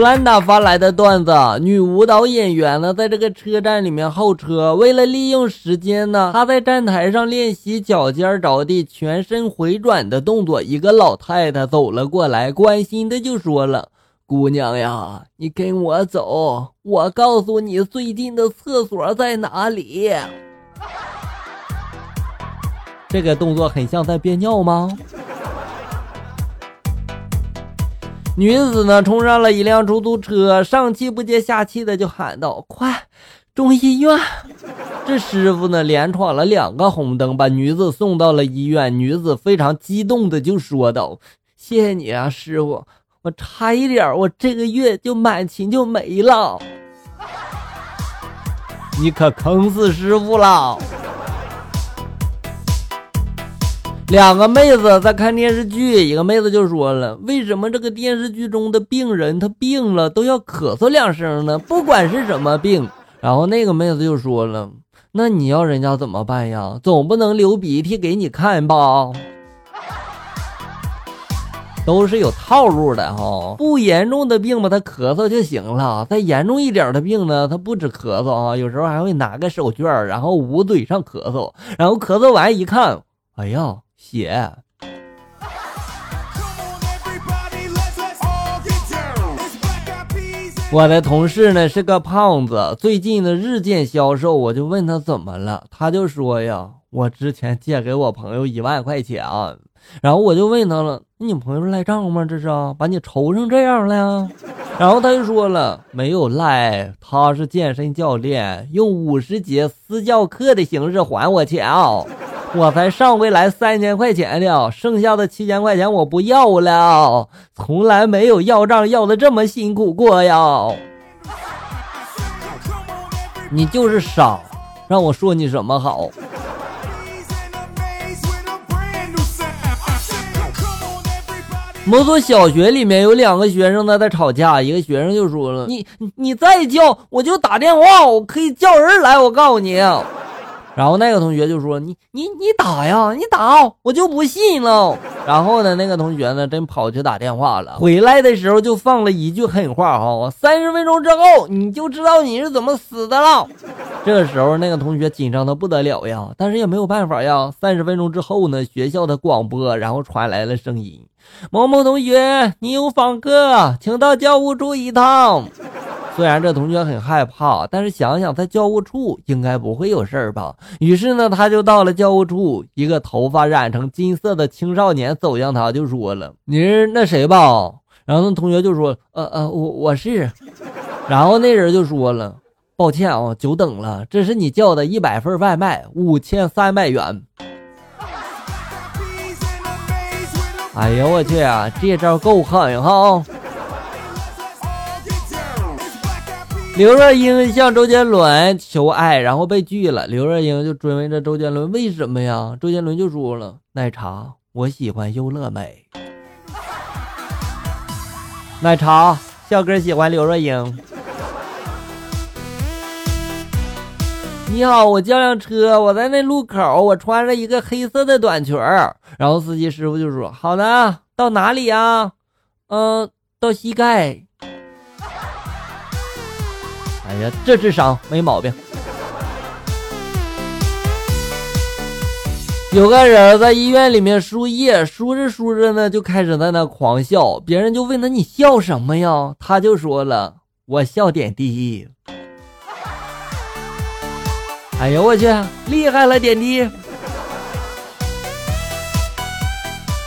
兰达发来的段子：女舞蹈演员呢，在这个车站里面候车，为了利用时间呢，她在站台上练习脚尖着地、全身回转的动作。一个老太太走了过来，关心的就说了：“姑娘呀，你跟我走，我告诉你最近的厕所在哪里。”这个动作很像在憋尿吗？女子呢冲上了一辆出租车，上气不接下气的就喊道：“快，中医院！”这师傅呢连闯了两个红灯，把女子送到了医院。女子非常激动的就说道：“谢谢你啊，师傅，我差一点，我这个月就满勤就没了。你可坑死师傅了。”两个妹子在看电视剧，一个妹子就说了：“为什么这个电视剧中的病人他病了都要咳嗽两声呢？不管是什么病。”然后那个妹子就说了：“那你要人家怎么办呀？总不能流鼻涕给你看吧？都是有套路的哈。不严重的病吧，他咳嗽就行了；再严重一点的病呢，他不止咳嗽啊，有时候还会拿个手绢然后捂嘴上咳嗽，然后咳嗽完一看，哎呀！”血。我的同事呢是个胖子，最近呢日渐消瘦，我就问他怎么了，他就说呀，我之前借给我朋友一万块钱，然后我就问他了，你朋友赖账吗？这是把你愁成这样了？然后他就说了，没有赖，他是健身教练，用五十节私教课的形式还我钱啊。我才上回来三千块钱呢，剩下的七千块钱我不要了，从来没有要账要的这么辛苦过呀！你就是傻，让我说你什么好？某所小学里面有两个学生呢在吵架，一个学生就说了：“你你再叫，我就打电话，我可以叫人来，我告诉你。”然后那个同学就说：“你你你打呀，你打，我就不信了。”然后呢，那个同学呢，真跑去打电话了。回来的时候就放了一句狠话：“哈，三十分钟之后你就知道你是怎么死的了。”这个时候，那个同学紧张的不得了呀，但是也没有办法呀。三十分钟之后呢，学校的广播然后传来了声音：“某某同学，你有访客，请到教务处一趟。”虽然这同学很害怕，但是想想在教务处应该不会有事儿吧。于是呢，他就到了教务处。一个头发染成金色的青少年走向他，就说了：“你是那谁吧？”然后那同学就说：“呃呃，我我是。”然后那人就说了：“抱歉啊，久等了，这是你叫的一百份外卖，五千三百元。”哎呀，我去啊，这招够狠哈！刘若英向周杰伦求爱，然后被拒了。刘若英就追问着周杰伦为什么呀？周杰伦就说了：“奶茶，我喜欢优乐美。”奶茶，小哥喜欢刘若英。你好，我叫辆车，我在那路口，我穿着一个黑色的短裙儿。然后司机师傅就说：“好的，到哪里呀？嗯，到膝盖。”哎呀，这智商没毛病。有个人在医院里面输液，输着输着呢，就开始在那狂笑。别人就问他：“你笑什么呀？”他就说了：“我笑点滴。”哎呦我去，厉害了点滴！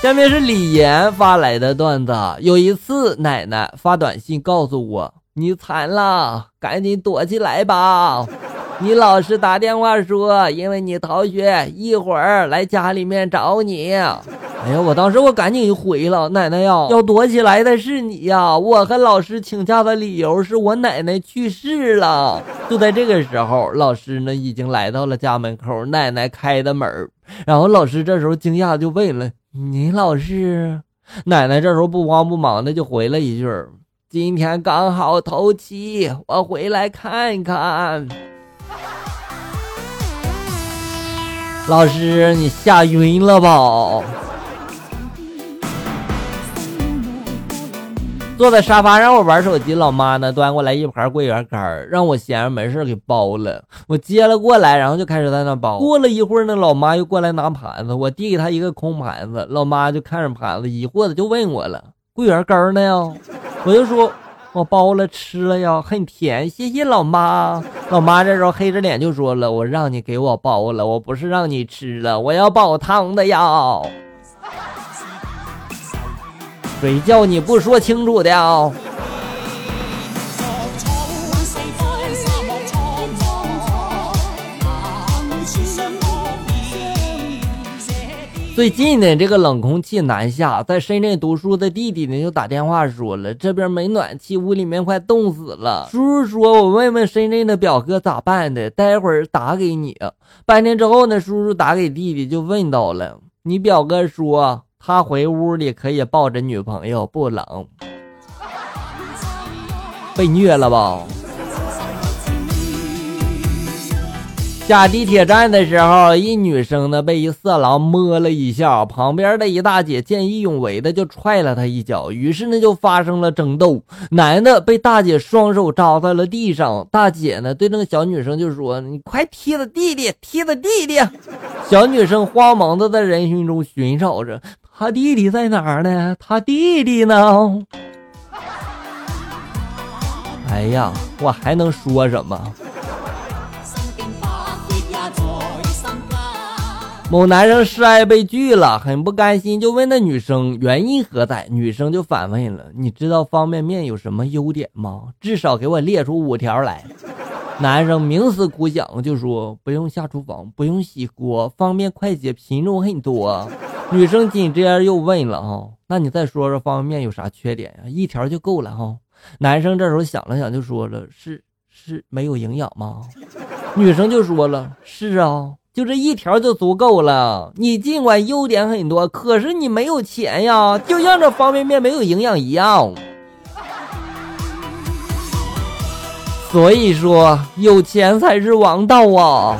下面是李岩发来的段子。有一次，奶奶发短信告诉我。你惨了，赶紧躲起来吧！你老师打电话说，因为你逃学，一会儿来家里面找你。哎呀，我当时我赶紧就回了，奶奶呀，要躲起来的是你呀！我和老师请假的理由是我奶奶去世了。就在这个时候，老师呢已经来到了家门口，奶奶开的门然后老师这时候惊讶就问了：“你老师？”奶奶这时候不慌不忙的就回了一句。今天刚好头七，我回来看看。老师，你吓晕了吧？坐在沙发上我玩手机，老妈呢端过来一盘桂圆干，让我闲着没事给包了。我接了过来，然后就开始在那包。过了一会儿呢，老妈又过来拿盘子，我递给她一个空盘子，老妈就看着盘子，疑惑的就问我了：“桂圆干呢？”我就说。我包了吃了呀，很甜，谢谢老妈。老妈这时候黑着脸就说了：“我让你给我包了，我不是让你吃了，我要煲汤的呀。”谁叫你不说清楚的？最近呢，这个冷空气南下，在深圳读书的弟弟呢就打电话说了，这边没暖气，屋里面快冻死了。叔叔说，我问问深圳的表哥咋办的，待会儿打给你。半天之后呢，叔叔打给弟弟就问到了，你表哥说他回屋里可以抱着女朋友，不冷。被虐了吧？下地铁站的时候，一女生呢被一色狼摸了一下，旁边的一大姐见义勇为的就踹了他一脚，于是呢就发生了争斗。男的被大姐双手扎在了地上，大姐呢对那个小女生就说：“你快踢他弟弟，踢他弟弟！”小女生慌忙的在人群中寻找着，他弟弟在哪呢？他弟弟呢？哎呀，我还能说什么？某男生示爱被拒了，很不甘心，就问那女生原因何在。女生就反问了：“你知道方便面有什么优点吗？至少给我列出五条来。”男生冥思苦想，就说：“不用下厨房，不用洗锅，方便快捷，品种很多。”女生紧接着又问了：“哈，那你再说说方便面有啥缺点呀？一条就够了哈。”男生这时候想了想，就说了：“是是没有营养吗？”女生就说了：“是啊。”就这一条就足够了。你尽管优点很多，可是你没有钱呀，就像这方便面没有营养一样。所以说，有钱才是王道啊。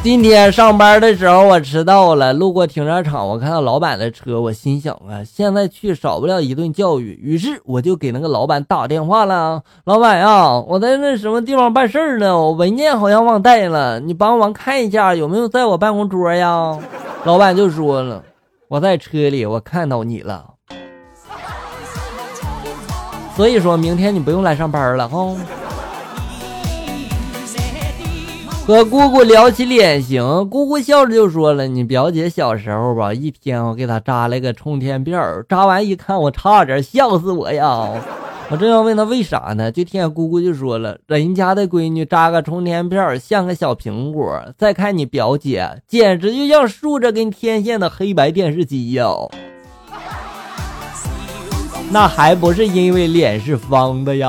今天上班的时候我迟到了，路过停车场，我看到老板的车，我心想啊，现在去少不了一顿教育。于是我就给那个老板打电话了，老板呀，我在那什么地方办事儿呢？我文件好像忘带了，你帮忙看一下有没有在我办公桌呀？老板就说了，我在车里，我看到你了。所以说明天你不用来上班了，哈。和姑姑聊起脸型，姑姑笑着就说了：“你表姐小时候吧，一天我给她扎了个冲天辫儿扎完一看我差点笑死我呀！我正要问她为啥呢，就听见姑姑就说了：人家的闺女扎个冲天辫儿像个小苹果，再看你表姐，简直就像竖着根天线的黑白电视机呀！那还不是因为脸是方的呀？”